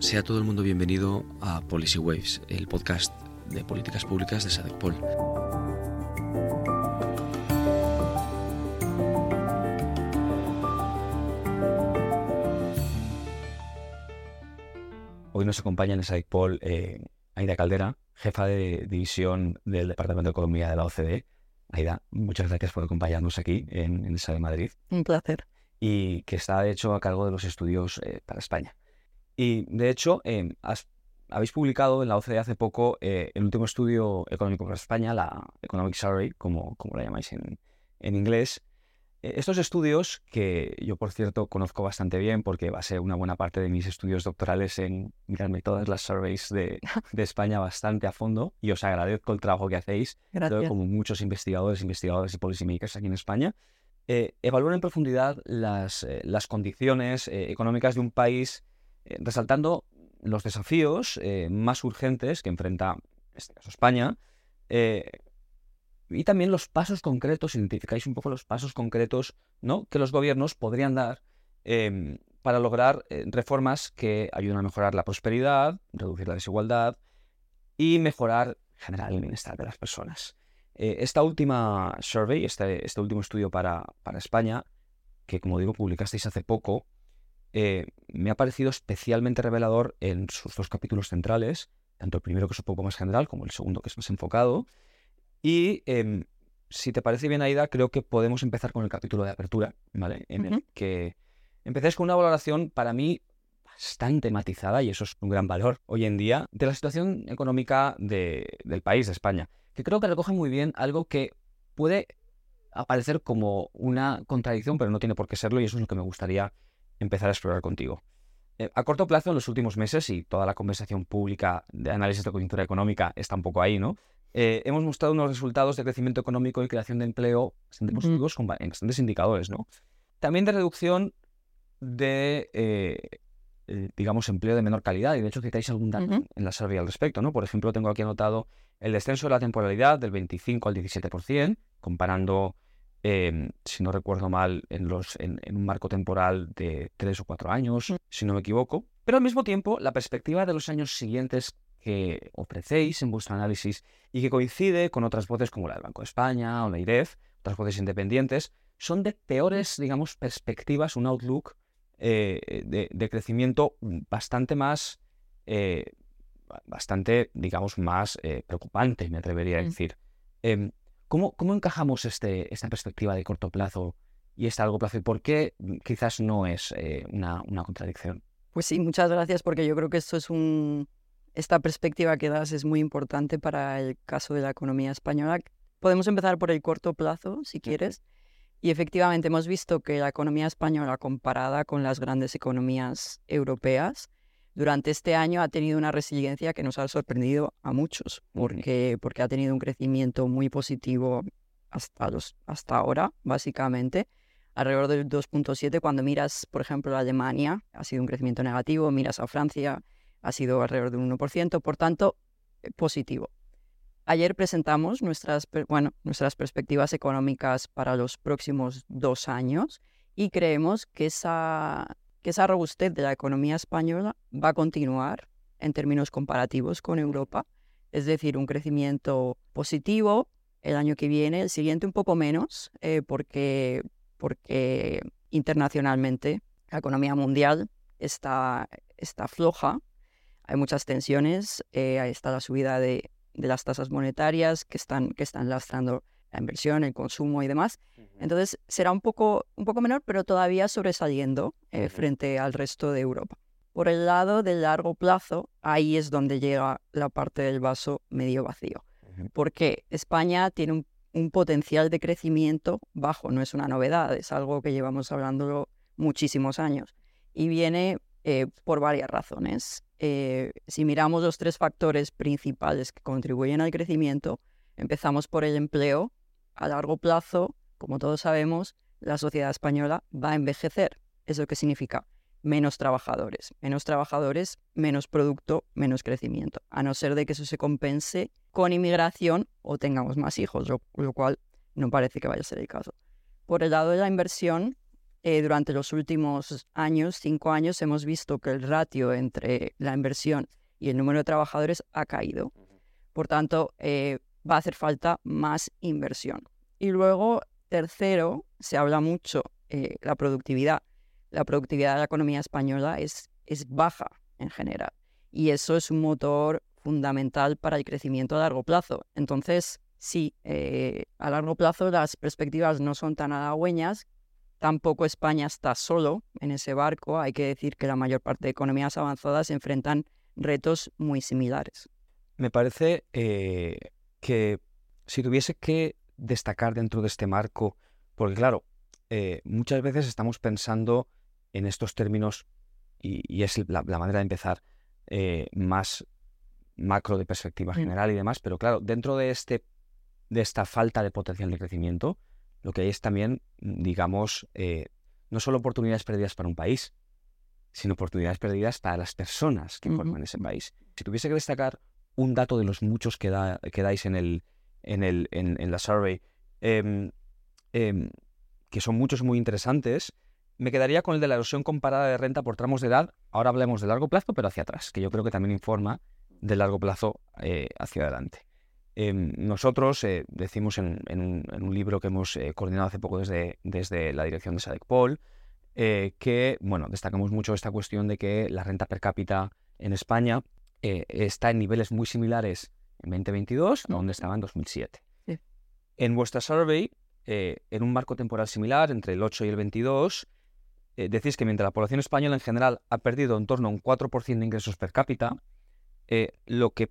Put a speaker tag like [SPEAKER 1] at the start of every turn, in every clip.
[SPEAKER 1] Sea todo el mundo bienvenido a Policy Waves, el podcast de políticas públicas de SADECPOL. Hoy nos acompaña en SADECPOL eh, Aida Caldera, jefa de división del Departamento de Economía de la OCDE. Aida, muchas gracias por acompañarnos aquí en, en de Madrid.
[SPEAKER 2] Un placer.
[SPEAKER 1] Y que está, de hecho, a cargo de los estudios eh, para España. Y de hecho, em, habéis publicado en la OCDE hace poco eh, el último estudio económico para España, la Economic Survey, como, como la llamáis en, inglés. Eh, estos estudios, que yo por cierto conozco bastante bien porque va a ser una buena parte de mis estudios doctorales en mirarme todas las surveys de, España bastante a fondo y os agradezco el trabajo que hacéis, como muchos investigadores, investigadores y policymakers aquí en España. Eh, evalúan en profundidad las, las condiciones económicas de un país eh, resaltando los desafíos eh, más urgentes que enfrenta, en este caso, España, eh, y también los pasos concretos, identificáis un poco los pasos concretos ¿no? que los gobiernos podrían dar em, para lograr reformas que ayuden a mejorar la prosperidad, reducir la desigualdad y mejorar en general el bienestar de las personas. esta última survey, este, este último estudio para España, que como digo publicasteis hace poco, eh, me ha parecido especialmente revelador en sus dos capítulos centrales, tanto el primero que es un poco más general como el segundo que es más enfocado. Y em, si te parece bien, Aida, creo que podemos empezar con el capítulo de apertura, ¿vale? En el que empecéis con una valoración para mí bastante matizada, y eso es un gran valor hoy en día, de la situación económica del país, de España, que creo que recoge muy bien algo que puede aparecer como una contradicción, pero no tiene por qué serlo, y eso es lo que me gustaría empezar a explorar contigo. Eh, a corto plazo, en los últimos meses, y toda la conversación pública de análisis de coyuntura económica está un poco ahí, ¿no? Eh, hemos mostrado unos resultados de crecimiento económico y creación de empleo bastante positivos con bastantes indicadores, ¿no? También de reducción de, eh, digamos, empleo de menor calidad. Y de hecho citáis algún dato en la survey al respecto, ¿no? Por ejemplo, tengo aquí anotado el descenso de la temporalidad del 25 al 17%, comparando Em, si no recuerdo mal, en, los, en, un marco temporal de tres o cuatro años, mm. si no me equivoco. Pero al mismo tiempo, la perspectiva de los años siguientes que ofrecéis en vuestro análisis y que coincide con otras voces como la del Banco de España o la IREF, otras voces independientes, son de peores, digamos, perspectivas, un outlook eh, de, crecimiento bastante más, eh, bastante, digamos, más eh, preocupante, me atrevería a mm. decir. Em, ¿Cómo, encajamos este, esta perspectiva de corto plazo y esta largo plazo? ¿Y por qué quizás no es eh, una, contradicción?
[SPEAKER 2] Pues sí, muchas gracias porque yo creo que esto es un... Esta perspectiva que das es muy importante para el caso de la economía española. Podemos empezar por el corto plazo, si quieres. Y efectivamente hemos visto que la economía española comparada con las grandes economías europeas durante este año ha tenido una resiliencia que nos ha sorprendido a muchos, porque, porque ha tenido un crecimiento muy positivo hasta, los, hasta ahora, básicamente, alrededor del 2.7. Cuando miras, por ejemplo, a Alemania, ha sido un crecimiento negativo, miras a Francia, ha sido alrededor del 1%, por tanto, eh, positivo. Ayer presentamos nuestras, bueno, nuestras perspectivas económicas para los próximos dos años y creemos que esa, que esa robustez de la economía española va a continuar en términos comparativos con Europa, es decir, un crecimiento positivo el año que viene, el siguiente un poco menos, eh, porque, porque internacionalmente la economía mundial está, está floja, hay muchas tensiones, eh, está la subida de, de, las tasas monetarias que están, que están lastrando la inversión, el consumo y demás. Entonces será un poco, un poco menor, pero todavía sobresaliendo eh, frente al resto de Europa. Por el lado del largo plazo, ahí es donde llega la parte del vaso medio vacío. Porque España tiene un, potencial de crecimiento bajo, no es una novedad, es algo que llevamos hablando muchísimos años. Y viene eh, por varias razones. Eh, si miramos los tres factores principales que contribuyen al crecimiento, empezamos por el empleo, a largo plazo, como todos sabemos, la sociedad española va a envejecer. ¿Eso qué significa? Menos trabajadores. Menos trabajadores, menos producto, menos crecimiento. A no ser de que eso se compense con inmigración o tengamos más hijos, lo, cual no parece que vaya a ser el caso. Por el lado de la inversión, eh, durante los últimos años, cinco años, hemos visto que el ratio entre la inversión y el número de trabajadores ha caído. Por tanto, eh, va a hacer falta más inversión. Y luego, tercero, se habla mucho eh, la productividad. La productividad de la economía española es, es baja en general. Y eso es un motor fundamental para el crecimiento a largo plazo. Entonces, sí, eh, a largo plazo las perspectivas no son tan halagüeñas. Tampoco España está solo en ese barco. Hay que decir que la mayor parte de economías avanzadas enfrentan retos muy similares.
[SPEAKER 1] Me parece eh, que si tuviese que destacar dentro de este marco, porque claro, eh, muchas veces estamos pensando en estos términos y, es la, manera de empezar más macro de perspectiva general y demás, pero claro, dentro de este de esta falta de potencial de crecimiento, lo que hay es también, digamos, eh, no solo oportunidades perdidas para un país, sino oportunidades perdidas para las personas que forman ese país. Si tuviese que destacar un dato de los muchos que, da, que dais en, el, en, el, en, la survey, em, em, que son muchos muy interesantes, me quedaría con el de la erosión comparada de renta por tramos de edad. Ahora hablemos de largo plazo, pero hacia atrás, que yo creo que también informa de largo plazo eh, hacia adelante. Em, nosotros eh, decimos en, un, libro que hemos eh, coordinado hace poco desde, desde la dirección de SADECPOL que bueno, destacamos mucho esta cuestión de que la renta per cápita en España está en niveles muy similares en 2022 a donde estaba en 2007. En vuestra survey, en un marco temporal similar, entre el 8 y el 22, decís que mientras la población española en general ha perdido en torno a un 4% de ingresos per cápita, lo que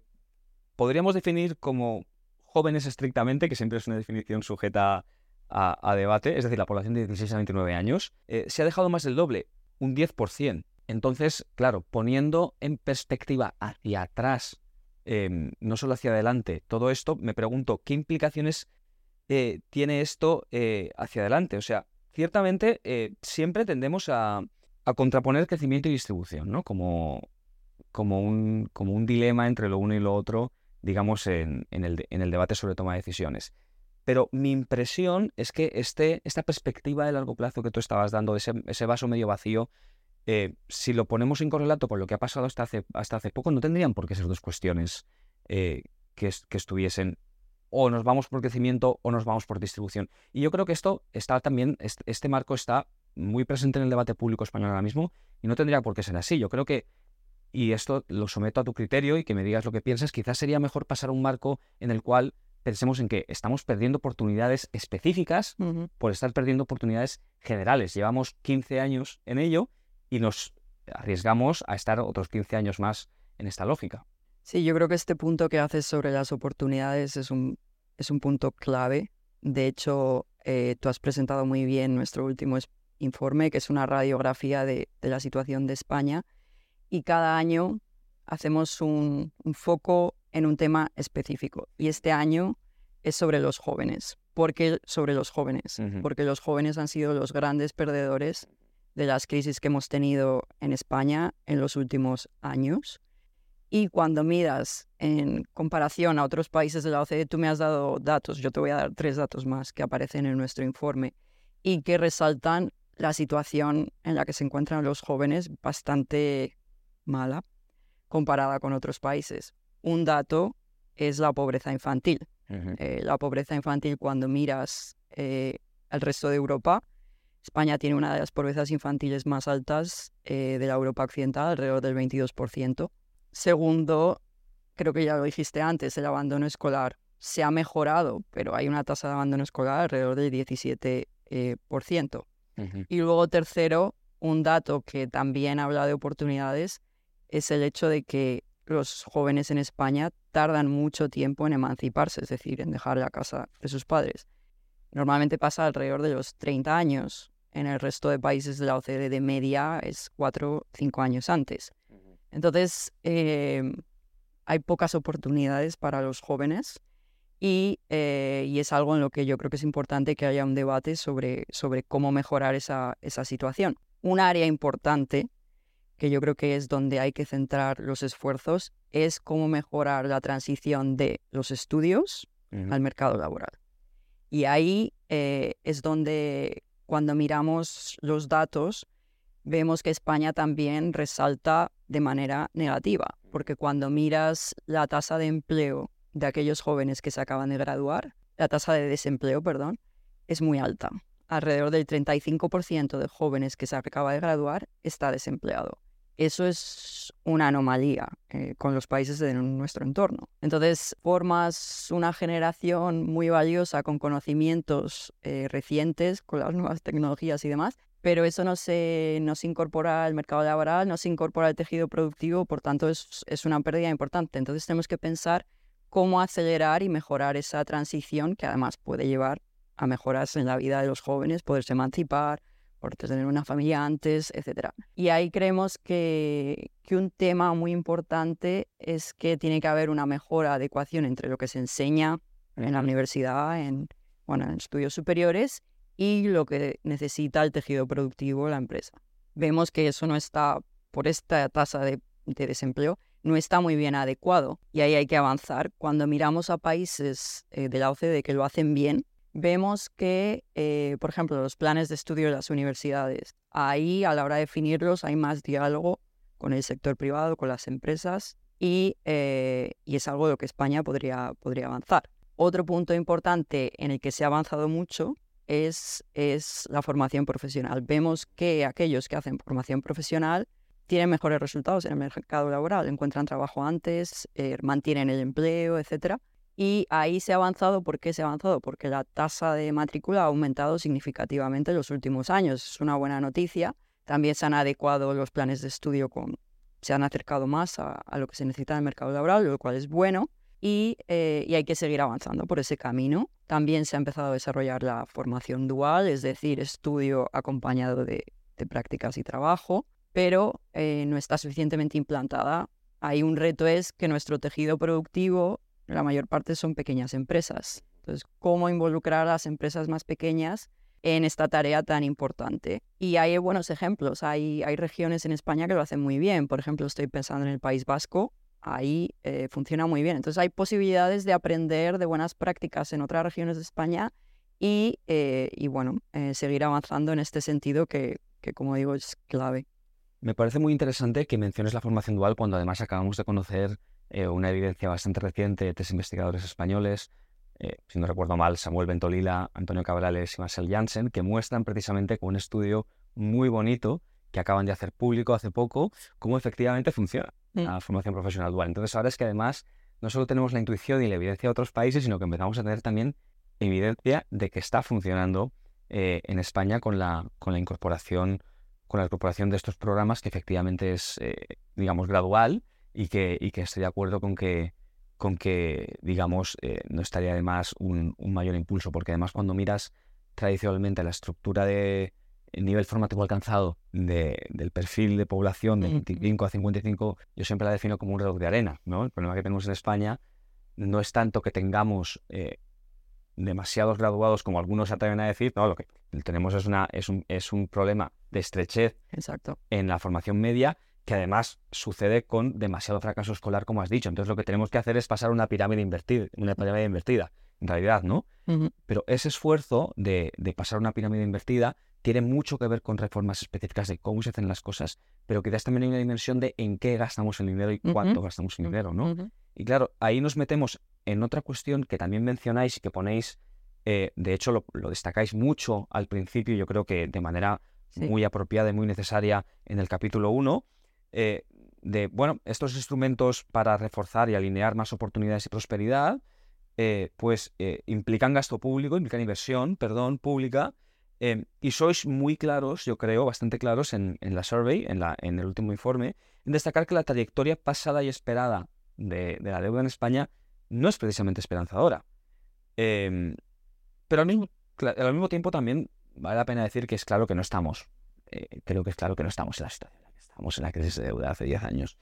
[SPEAKER 1] podríamos definir como jóvenes estrictamente, que siempre es una definición sujeta a, debate, es decir, la población de 16 a 29 años, eh, se ha dejado más del doble, un 10%. Entonces, claro, poniendo en perspectiva hacia atrás, em, no solo hacia adelante, todo esto, me pregunto, ¿qué implicaciones eh, tiene esto eh, hacia adelante? O sea, ciertamente siempre tendemos a, a, contraponer crecimiento y distribución, ¿no? Como, como, un, como un dilema entre lo uno y lo otro digamos, en, el, en el debate sobre toma de decisiones. Pero mi impresión es que este, esta perspectiva de largo plazo que tú estabas dando, ese, ese vaso medio vacío, eh, si lo ponemos en correlato con lo que ha pasado hasta hace, hasta hace poco, no tendrían por qué ser dos cuestiones eh, que, que, estuviesen o nos vamos por crecimiento o nos vamos por distribución. Y yo creo que esto está también, este marco está muy presente en el debate público español ahora mismo y no tendría por qué ser así. Yo creo que y esto lo someto a tu criterio y que me digas lo que piensas, quizás sería mejor pasar a un marco en el cual pensemos en que estamos perdiendo oportunidades específicas por estar perdiendo oportunidades generales. Llevamos 15 años en ello y nos arriesgamos a estar otros 15 años más en esta lógica.
[SPEAKER 2] Sí, yo creo que este punto que haces sobre las oportunidades es un, es un punto clave. De hecho, eh, tú has presentado muy bien nuestro último informe, que es una radiografía de, de la situación de España y cada año hacemos un, foco en un tema específico. Y este año es sobre los jóvenes. ¿Por qué sobre los jóvenes? Porque los jóvenes han sido los grandes perdedores de las crisis que hemos tenido en España en los últimos años. Y cuando miras en comparación a otros países de la OCDE, tú me has dado datos, yo te voy a dar tres datos más que aparecen en nuestro informe y que resaltan la situación en la que se encuentran los jóvenes bastante mala comparada con otros países. Un dato es la pobreza infantil. Eh, la pobreza infantil cuando miras eh, al resto de Europa, España tiene una de las pobrezas infantiles más altas eh, de la Europa occidental, alrededor del 22%. Segundo, creo que ya lo dijiste antes, el abandono escolar se ha mejorado, pero hay una tasa de abandono escolar alrededor del 17%. Y luego tercero, un dato que también habla de oportunidades es el hecho de que los jóvenes en España tardan mucho tiempo en emanciparse, es decir, en dejar la casa de sus padres. Normalmente pasa alrededor de los 30 años. En el resto de países de la OCDE de media es 4 o 5 años antes. Entonces, em, hay pocas oportunidades para los jóvenes y, eh, y, es algo en lo que yo creo que es importante que haya un debate sobre, sobre cómo mejorar esa, esa situación. Un área importante que yo creo que es donde hay que centrar los esfuerzos, es cómo mejorar la transición de los estudios al mercado laboral. Y ahí eh, es donde cuando miramos los datos, vemos que España también resalta de manera negativa, porque cuando miras la tasa de empleo de aquellos jóvenes que se acaban de graduar, la tasa de desempleo, perdón, es muy alta. Alrededor del 35% de jóvenes que se acaba de graduar está desempleado. Eso es una anomalía eh, con los países de nuestro entorno. Entonces, formas una generación muy valiosa con conocimientos eh, recientes, con las nuevas tecnologías y demás, pero eso no se, no se incorpora al mercado laboral, no se incorpora al tejido productivo, por tanto es, es una pérdida importante. Entonces tenemos que pensar cómo acelerar y mejorar esa transición que además puede llevar a mejoras en la vida de los jóvenes, poderse emancipar, por tener una familia antes, etc. Y ahí creemos que, que, un tema muy importante es que tiene que haber una mejor adecuación entre lo que se enseña en la universidad, en, bueno, en estudios superiores, y lo que necesita el tejido productivo de la empresa. Vemos que eso no está, por esta tasa de, de desempleo, no está muy bien adecuado y ahí hay que avanzar. Cuando miramos a países eh, de la OCDE que lo hacen bien, vemos que, eh, por ejemplo, los planes de estudio de las universidades, ahí a la hora de definirlos hay más diálogo con el sector privado, con las empresas, y, eh, y es algo de lo que España podría, podría avanzar. Otro punto importante en el que se ha avanzado mucho es, es la formación profesional. Vemos que aquellos que hacen formación profesional tienen mejores resultados en el mercado laboral, encuentran trabajo antes, eh, mantienen el empleo, etcétera. Y ahí se ha avanzado. ¿Por qué se ha avanzado? Porque la tasa de matrícula ha aumentado significativamente en los últimos años. Es una buena noticia. También se han adecuado los planes de estudio, con, se han acercado más a, lo que se necesita en el mercado laboral, lo cual es bueno. Y, eh, y, hay que seguir avanzando por ese camino. También se ha empezado a desarrollar la formación dual, es decir, estudio acompañado de, de prácticas y trabajo, pero eh, no está suficientemente implantada. Hay un reto es que nuestro tejido productivo la mayor parte son pequeñas empresas. Entonces, ¿cómo involucrar a las empresas más pequeñas en esta tarea tan importante? Y hay buenos ejemplos. Hay, hay regiones en España que lo hacen muy bien. Por ejemplo, estoy pensando en el País Vasco. Ahí eh, funciona muy bien. Entonces, hay posibilidades de aprender de buenas prácticas en otras regiones de España y, eh, y bueno, eh, seguir avanzando en este sentido que, que, como digo, es clave.
[SPEAKER 1] Me parece muy interesante que menciones la formación dual cuando además acabamos de conocer eh, una evidencia bastante reciente de tres investigadores españoles, eh, si no recuerdo mal, Samuel Bentolila, Antonio Cabrales y Marcel Janssen, que muestran precisamente con un estudio muy bonito que acaban de hacer público hace poco, cómo efectivamente funciona mm. la formación profesional dual. Entonces ahora es que además no solo tenemos la intuición y la evidencia de otros países, sino que empezamos a tener también evidencia de que está funcionando eh, en España con la, con la incorporación con la incorporación de estos programas que efectivamente es, digamos, gradual y que, y que estoy de acuerdo con que, con que digamos, eh, no estaría de más un, mayor impulso, porque además cuando miras tradicionalmente la estructura de nivel formativo alcanzado del perfil de población de 25 a 55, yo siempre la defino como un reloj de arena, ¿no? El problema que tenemos en España no es tanto que tengamos eh, demasiados graduados como algunos se atreven a decir, no, lo que tenemos es, una, es, un, es un problema de estrechez
[SPEAKER 2] Exacto.
[SPEAKER 1] en la formación media que además sucede con demasiado fracaso escolar, como has dicho. Entonces lo que tenemos que hacer es pasar una pirámide invertida, una pirámide invertida, en realidad, ¿no? Pero ese esfuerzo de, pasar una pirámide invertida tiene mucho que ver con reformas específicas de cómo se hacen las cosas, pero quizás también hay una dimensión de en qué gastamos el dinero y cuánto gastamos el dinero, ¿no? Y claro, ahí nos metemos en otra cuestión que también mencionáis y que ponéis, eh, de hecho lo, lo, destacáis mucho al principio, yo creo que de manera muy apropiada y muy necesaria en el capítulo 1, eh, de, bueno, estos instrumentos para reforzar y alinear más oportunidades y prosperidad, eh, pues eh, implican gasto público, implican inversión, perdón, pública, y sois muy claros, yo creo, bastante claros en, la survey, en, la, en el último informe, en destacar que la trayectoria pasada y esperada de, la deuda en España no es precisamente esperanzadora. Em, pero al mismo, al mismo tiempo también vale la pena decir que es claro que no estamos, creo que es claro que no estamos en la situación estamos en la crisis de deuda hace 10 años.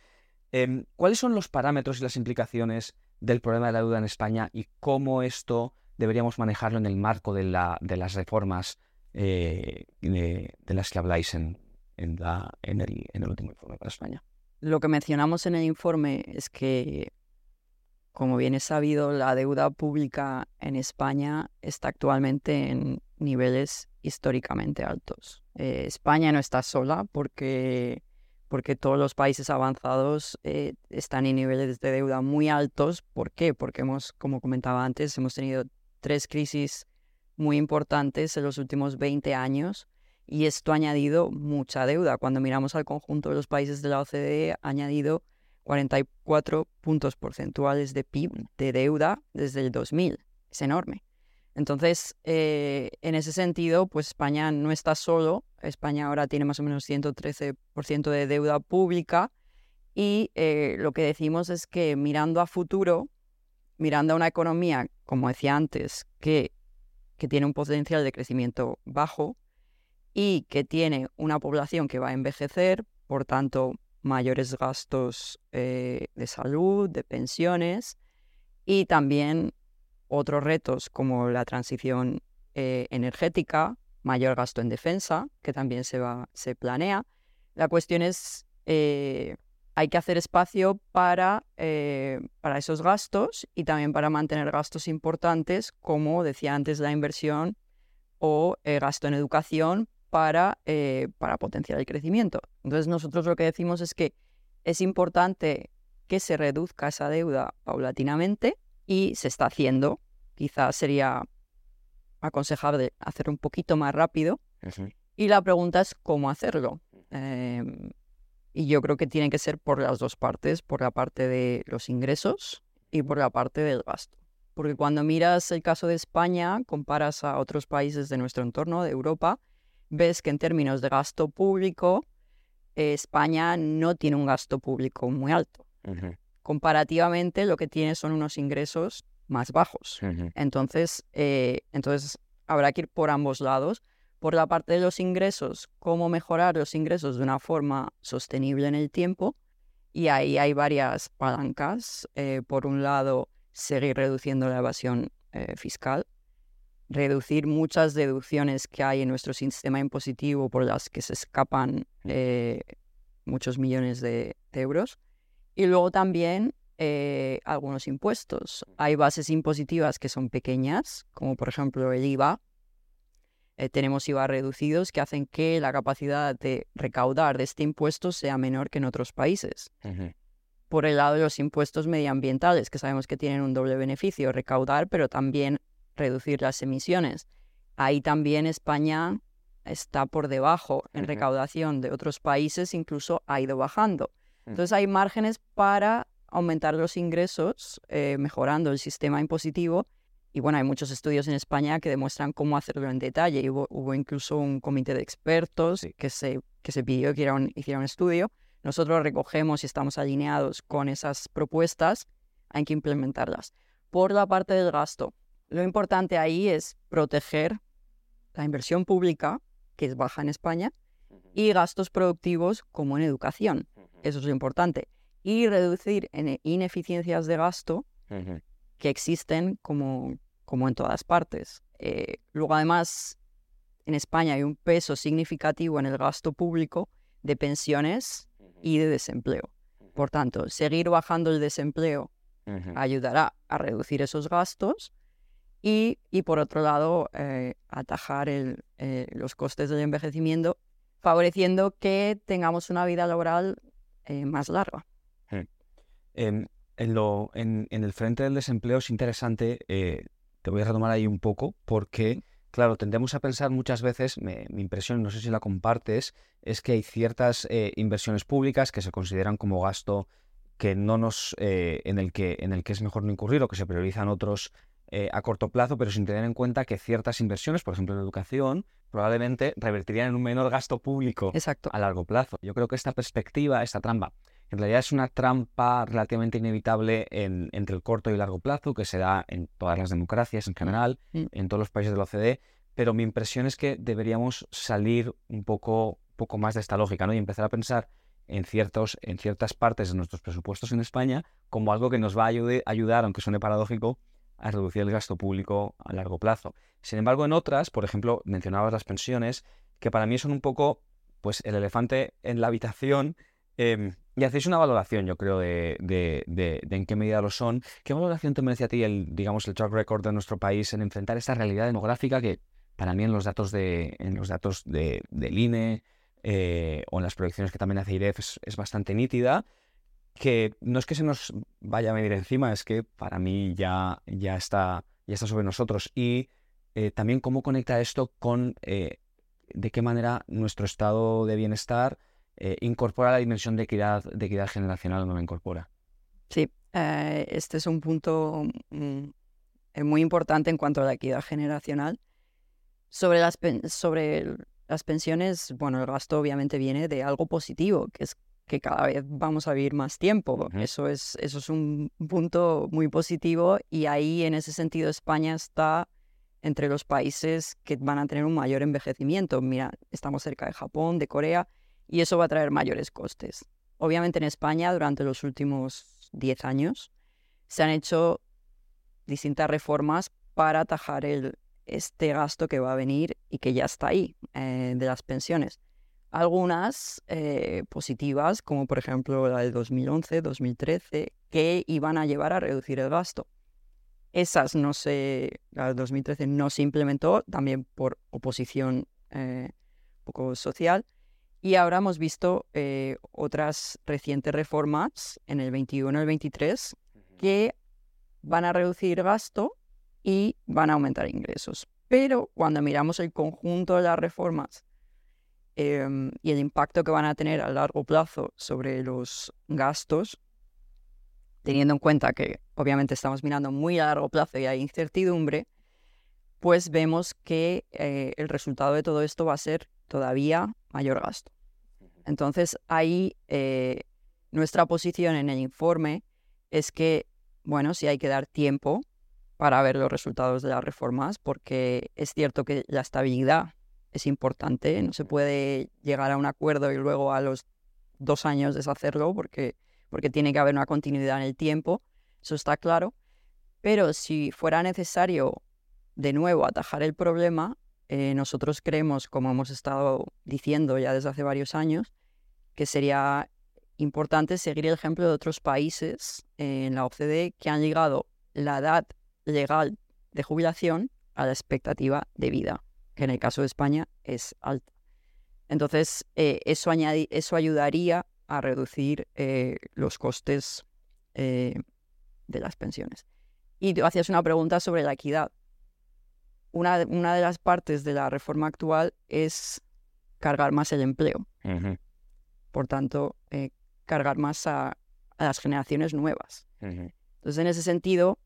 [SPEAKER 1] Em, ¿Cuáles son los parámetros y las implicaciones del problema de la deuda en España y cómo esto deberíamos manejarlo en el marco de, la, de las reformas eh, de, las que habláis en, en, la, en, el, último informe para España?
[SPEAKER 2] Lo que mencionamos en el informe es que, como bien es sabido, la deuda pública en España está actualmente en niveles históricamente altos. Eh, España no está sola porque, porque todos los países avanzados eh, están en niveles de deuda muy altos. ¿Por qué? Porque hemos, como comentaba antes, hemos tenido tres crisis muy importantes en los últimos 20 años y esto ha añadido mucha deuda. Cuando miramos al conjunto de los países de la OCDE, ha añadido 44 puntos porcentuales de PIB de deuda desde el 2000. Es enorme. Entonces, eh, en ese sentido, pues España no está solo. España ahora tiene más o menos 113% de deuda pública y eh, lo que decimos es que mirando a futuro, mirando a una economía, como decía antes, que, que tiene un potencial de crecimiento bajo y que tiene una población que va a envejecer, por tanto, mayores gastos eh, de salud, de pensiones y también otros retos como la transición eh, energética, mayor gasto en defensa, que también se, va, se planea. La cuestión es, eh, hay que hacer espacio para, eh, para esos gastos y también para mantener gastos importantes, como decía antes, la inversión o gasto en educación para, para potenciar el crecimiento. Entonces nosotros lo que decimos es que es importante que se reduzca esa deuda paulatinamente y se está haciendo. Quizás sería aconsejable hacer un poquito más rápido. Y la pregunta es cómo hacerlo. Em, y yo creo que tiene que ser por las dos partes, por la parte de los ingresos y por la parte del gasto. Porque cuando miras el caso de España, comparas a otros países de nuestro entorno, de Europa, ves que en términos de gasto público, España no tiene un gasto público muy alto comparativamente lo que tiene son unos ingresos más bajos. entonces, eh, entonces, habrá que ir por ambos lados. Por la parte de los ingresos, cómo mejorar los ingresos de una forma sostenible en el tiempo. Y ahí hay varias palancas. Eh, por un lado, seguir reduciendo la evasión eh, fiscal, reducir muchas deducciones que hay en nuestro sistema impositivo por las que se escapan muchos millones de euros y luego también eh, algunos impuestos. Hay bases impositivas que son pequeñas, como por ejemplo el IVA. Eh, tenemos IVA reducidos que hacen que la capacidad de recaudar de este impuesto sea menor que en otros países. Por el lado de los impuestos medioambientales, que sabemos que tienen un doble beneficio, recaudar, pero también reducir las emisiones. Ahí también España está por debajo en recaudación de otros países, incluso ha ido bajando. Mm. Entonces hay márgenes para aumentar los ingresos, eh, mejorando el sistema impositivo. Y bueno, hay muchos estudios en España que demuestran cómo hacerlo en detalle. Y hubo, incluso un comité de expertos que, se, que se pidió que hiciera un estudio. Nosotros recogemos y estamos alineados con esas propuestas. Hay que implementarlas. Por la parte del gasto, lo importante ahí es proteger la inversión pública, que es baja en España, y gastos productivos como en educación. Eso es lo importante. Y reducir ineficiencias de gasto que existen como, como en todas partes. Eh, luego, además, en España hay un peso significativo en el gasto público de pensiones y de desempleo. Por tanto, seguir bajando el desempleo ayudará a reducir esos gastos y, y por otro lado, eh, atajar el, eh, los costes del envejecimiento, favoreciendo que tengamos una vida laboral eh, más larga.
[SPEAKER 1] Em, en, lo, en, el frente del desempleo es interesante, eh, te voy a retomar ahí un poco, porque, claro, tendemos a pensar muchas veces, mi impresión, no sé si la compartes, es que hay ciertas eh, inversiones públicas que se consideran como gasto que no nos, en, el que, en el que es mejor no incurrir o que se priorizan otros a corto plazo, pero sin tener en cuenta que ciertas inversiones, por ejemplo en educación, probablemente revertirían en un menor gasto público a largo plazo. Yo creo que esta perspectiva, esta trampa, en realidad es una trampa relativamente inevitable entre el corto y el largo plazo, que se da en todas las democracias en mm, general, mm. en todos los países de la OCDE, pero mi impresión es que deberíamos salir un poco, poco más de esta lógica ¿no? y empezar a pensar en, ciertos, en ciertas partes de nuestros presupuestos en España como algo que nos va a ayudar, aunque suene paradójico, a reducir el gasto público a largo plazo. Sin embargo, en otras, por ejemplo, mencionabas las pensiones, que para mí son un poco pues el elefante en la habitación. Em, y hacéis una valoración, yo creo, de, de, en qué medida lo son. ¿Qué valoración te merece a ti el, digamos, el track record de nuestro país en enfrentar esta realidad demográfica que para mí en los datos, de, en los datos de, del INE eh, o en las proyecciones que también hace IREF es, bastante nítida, que no es que se nos vaya a medir encima, es que para mí ya, ya, está, ya está sobre nosotros. Y eh, también cómo conecta esto con eh, de qué manera nuestro estado de bienestar incorpora la dimensión de equidad, de equidad generacional o no la incorpora.
[SPEAKER 2] Sí, este es un punto mm, muy importante en cuanto a la equidad generacional sobre las, sobre las pensiones, bueno, el gasto obviamente viene de algo positivo, que es que cada vez vamos a vivir más tiempo. Eso, es, eso es un punto muy positivo y ahí en ese sentido España está entre los países que van a tener un mayor envejecimiento. Mira, estamos cerca de Japón, de Corea y eso va a traer mayores costes. Obviamente en España durante los últimos 10 años se han hecho distintas reformas para atajar el, este gasto que va a venir y que ya está ahí eh, de las pensiones. Algunas eh, positivas, como por ejemplo la del 2011, 2013, que iban a llevar a reducir el gasto. Esas no se, la del 2013 no se implementó, también por oposición eh, poco social. Y ahora hemos visto otras recientes reformas en el 21 y el 23 que van a reducir gasto y van a aumentar ingresos. Pero cuando miramos el conjunto de las reformas em, y el impacto que van a tener a largo plazo sobre los gastos, teniendo en cuenta que obviamente estamos mirando muy a largo plazo y hay incertidumbre, pues vemos que eh, el resultado de todo esto va a ser todavía mayor gasto. Entonces ahí eh, nuestra posición en el informe es que, bueno, si hay que dar tiempo para ver los resultados de las reformas, porque es cierto que la estabilidad es importante, no se puede llegar a un acuerdo y luego a los dos años deshacerlo, porque, porque tiene que haber una continuidad en el tiempo, eso está claro, pero si fuera necesario de nuevo atajar el problema, eh, nosotros creemos, como hemos estado diciendo ya desde hace varios años, que sería importante seguir el ejemplo de otros países en la OCDE que han llegado la edad legal de jubilación a la expectativa de vida, que en el caso de España es alta. Entonces, eh, eso, eso ayudaría a reducir eh, los costes eh, de las pensiones. Y tú hacías una pregunta sobre la equidad. Una, una de las partes de la reforma actual es cargar más el empleo. Por tanto, cargar más a, las generaciones nuevas. Entonces, en ese sentido,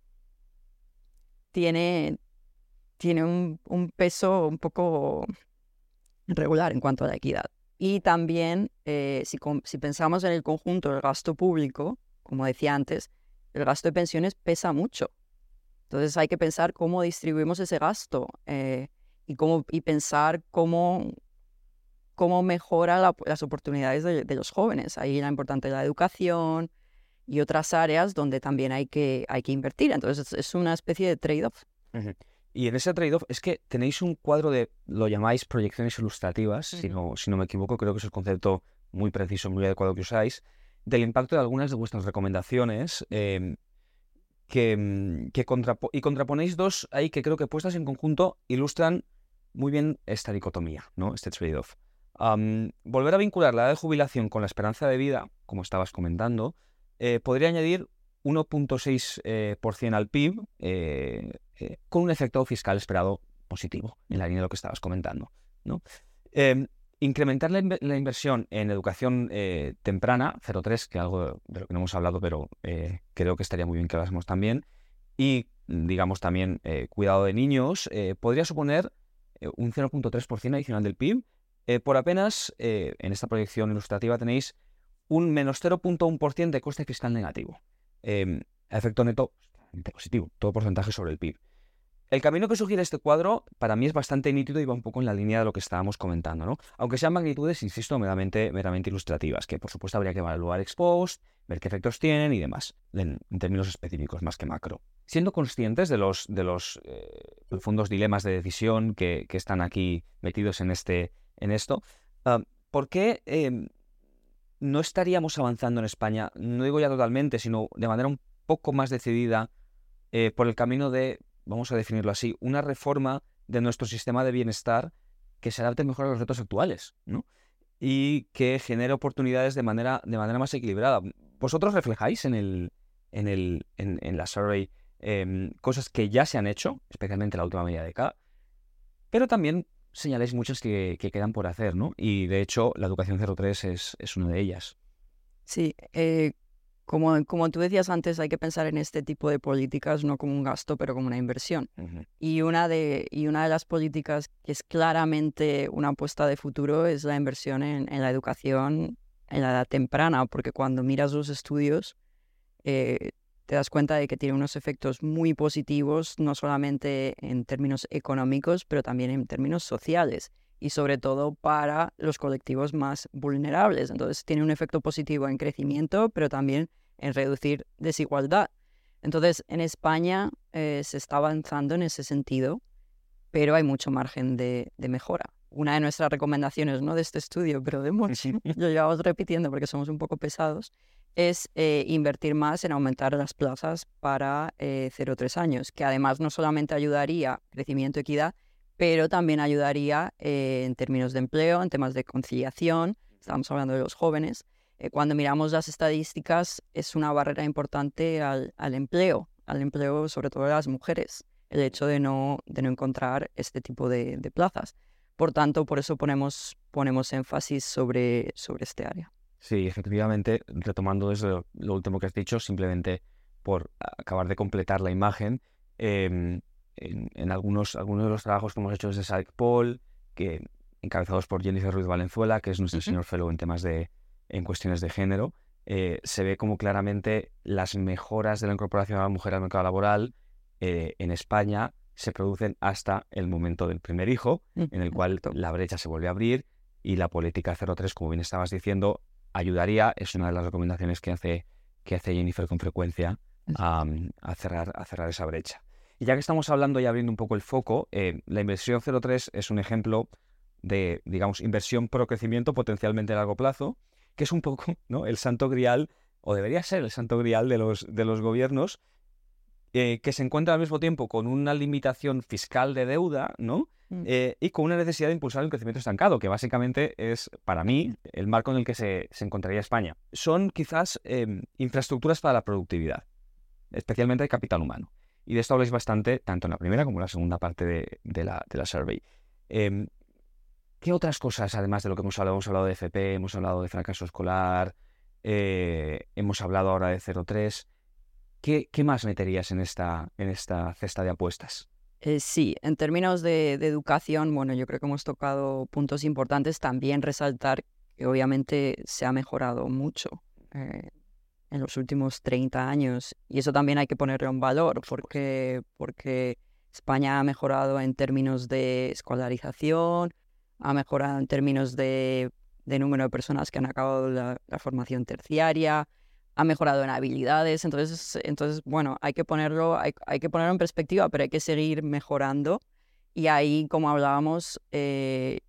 [SPEAKER 2] tiene, tiene un, peso un poco regular en cuanto a la equidad. Y también, eh, si, pensamos en el conjunto del gasto público, como decía antes, el gasto de pensiones pesa mucho. Entonces hay que pensar cómo distribuimos ese gasto eh, y, cómo, y pensar cómo, cómo mejora las oportunidades de, los jóvenes. Ahí la importante la educación, y otras áreas donde también hay que, hay que invertir. Entonces es una especie de trade-off.
[SPEAKER 1] Y en ese trade-off es que tenéis un cuadro de, lo llamáis proyecciones ilustrativas, si, no, si no me equivoco, creo que es el concepto muy preciso, muy adecuado que usáis, del impacto de algunas de vuestras recomendaciones em, que, mm, que y contraponéis dos ahí que creo que puestas en conjunto ilustran muy bien esta dicotomía, ¿no? este trade-off. volver a vincular la edad de jubilación con la esperanza de vida, como estabas comentando, eh, podría añadir 1.6% eh, al PIB eh, con un efecto fiscal esperado positivo, en la línea de lo que estabas comentando. Em, incrementar la, inversión en educación temprana, 0,3, que algo de lo que no hemos hablado, pero creo que estaría muy bien que hablásemos también, y digamos también cuidado de niños, podría suponer un 0.3% adicional del PIB. por apenas, en esta proyección ilustrativa tenéis un menos 0.1% de coste fiscal negativo. Eh, efecto neto positivo, todo porcentaje sobre el PIB. El camino que sugiere este cuadro para mí es bastante nítido y va un poco en la línea de lo que estábamos comentando, ¿no? Aunque sean magnitudes, insisto, meramente, meramente ilustrativas, que por supuesto habría que evaluar ex post, ver qué efectos tienen y demás, en, términos específicos más que macro. Siendo conscientes de los, de los eh, profundos dilemas de decisión que, están aquí metidos en, este, en esto, ah, ¿por qué em, no estaríamos avanzando en España, no digo ya totalmente, sino de manera un poco más decidida eh, por el camino de, vamos a definirlo así, una reforma de nuestro sistema de bienestar que se adapte mejor a los retos actuales, ¿no? Y que genere oportunidades de manera, de manera más equilibrada. Vosotros reflejáis en, el, en, el, en, la survey em, cosas que ya se han hecho, especialmente en la última media década, pero también señaláis muchas que, quedan por hacer, ¿no? Y de hecho, la educación 03 es, es una de ellas.
[SPEAKER 2] Sí, eh, como, como tú decías antes, hay que pensar en este tipo de políticas no como un gasto, pero como una inversión. y, una de, y una de las políticas que es claramente una apuesta de futuro es la inversión en, la educación en la edad temprana, porque cuando miras los estudios, eh, te das cuenta de que tiene unos efectos muy positivos, no solamente en términos económicos, pero también en términos sociales y sobre todo para los colectivos más vulnerables. Entonces tiene un efecto positivo en crecimiento, pero también en reducir desigualdad. Entonces en España eh, se está avanzando en ese sentido, pero hay mucho margen de, mejora. Una de nuestras recomendaciones, no de este estudio, pero de mucho, lo llevamos repitiendo porque somos un poco pesados, es eh, invertir más en aumentar las plazas para eh, 0-3 años, que además no solamente ayudaría crecimiento y equidad, pero también ayudaría eh, en términos de empleo, en temas de conciliación, estamos hablando de los jóvenes. Eh, cuando miramos las estadísticas, es una barrera importante al, empleo, al empleo sobre todo de las mujeres, el hecho de no, de no encontrar este tipo de, plazas. Por tanto, por eso ponemos, ponemos énfasis sobre, sobre este área.
[SPEAKER 1] Sí, efectivamente, retomando desde lo último que has dicho, simplemente por acabar de completar la imagen, em, en, algunos, algunos de los trabajos que hemos hecho desde SAICPOL, que encabezados por Jennifer Ruiz Valenzuela, que es nuestro señor fellow en temas de en cuestiones de género, eh, se ve como claramente las mejoras de la incorporación a la mujer al mercado laboral eh, en España se producen hasta el momento del primer hijo, en el cual la brecha se vuelve a abrir y la política 03, como bien estabas diciendo, ayudaría, es una de las recomendaciones que hace, que hace Jennifer con frecuencia, a, cerrar, a cerrar esa brecha. Y ya que estamos hablando y abriendo un poco el foco, eh, la inversión 03 es un ejemplo de, digamos, inversión pro crecimiento potencialmente a largo plazo, que es un poco ¿no? el santo grial, o debería ser el santo grial de los, de los gobiernos, eh, que se encuentra al mismo tiempo con una limitación fiscal de deuda, ¿no? Mm. Eh, y con una necesidad de impulsar un crecimiento estancado, que básicamente es, para mí, el marco en el que se, encontraría España. Son quizás em, infraestructuras para la productividad, especialmente de capital humano. Y de esto habláis bastante, tanto en la primera como en la segunda parte de, la, de la, survey. Em, ¿Qué otras cosas, además de lo que hemos hablado? Hemos hablado de FP, hemos hablado de fracaso escolar, eh, hemos hablado ahora de 03. ¿Qué, ¿Qué, más meterías en esta, en esta cesta de apuestas?
[SPEAKER 2] Eh, sí, en términos de, educación, bueno, yo creo que hemos tocado puntos importantes. También resaltar que obviamente se ha mejorado mucho. Eh, en los últimos 30 años. Y eso también hay que ponerlo en valor porque, porque España ha mejorado en términos de escolarización, ha mejorado en términos de, número de personas que han acabado la, formación terciaria, ha mejorado en habilidades. Entonces, entonces bueno, hay que, ponerlo, hay, que ponerlo en perspectiva, pero hay que seguir mejorando. Y ahí, como hablábamos, eh,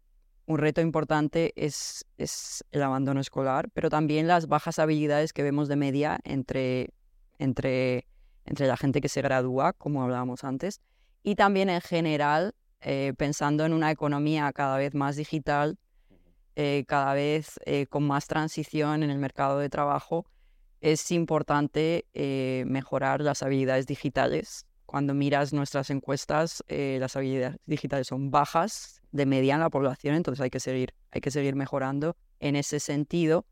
[SPEAKER 2] un reto importante es, es, el abandono escolar, pero también las bajas habilidades que vemos de media entre, entre, entre la gente que se gradúa, como hablábamos antes, y también en general, eh, pensando en una economía cada vez más digital, eh, cada vez eh, con más transición en el mercado de trabajo, es importante mejorar las habilidades digitales. Cuando miras nuestras encuestas, las habilidades digitales son bajas de media en la población, entonces hay que seguir, hay que seguir mejorando en ese sentido.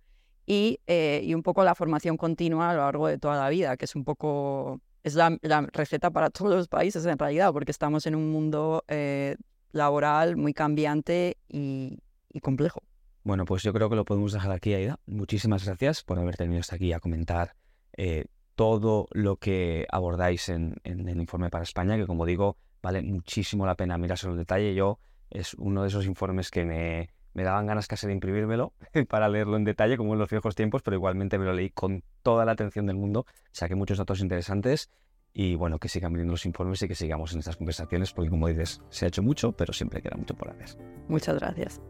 [SPEAKER 2] Y, eh, un poco la formación continua a lo largo de toda la vida, que es un poco, es la, receta para todos los países en realidad, porque estamos en un mundo eh, laboral muy cambiante y, complejo.
[SPEAKER 1] Bueno, pues yo creo que lo podemos dejar aquí, Aida. Muchísimas gracias por haber venido hasta aquí a comentar eh, todo lo que abordáis en, el informe para España, que como digo, vale muchísimo la pena mirarse el detalle. Yo es uno de esos informes que me, daban ganas casi de imprimírmelo para leerlo en detalle, como en los viejos tiempos, pero igualmente me lo leí con toda la atención del mundo, saqué muchos datos interesantes y bueno, que sigan viniendo los informes y que sigamos en estas conversaciones, porque como dices, se ha hecho mucho, pero siempre queda mucho por hacer.
[SPEAKER 2] Muchas gracias.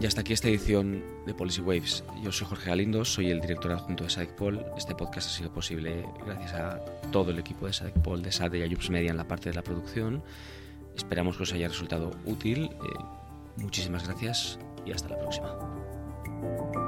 [SPEAKER 3] Y hasta aquí esta edición de Policy Waves. Yo soy Jorge Galindo, soy el director adjunto de SADECPOL. Este podcast ha sido posible gracias a todo el equipo de SADECPOL, de SADE y a Media en la parte de la producción. Esperamos que os haya resultado útil. Eh, muchísimas gracias y hasta la próxima.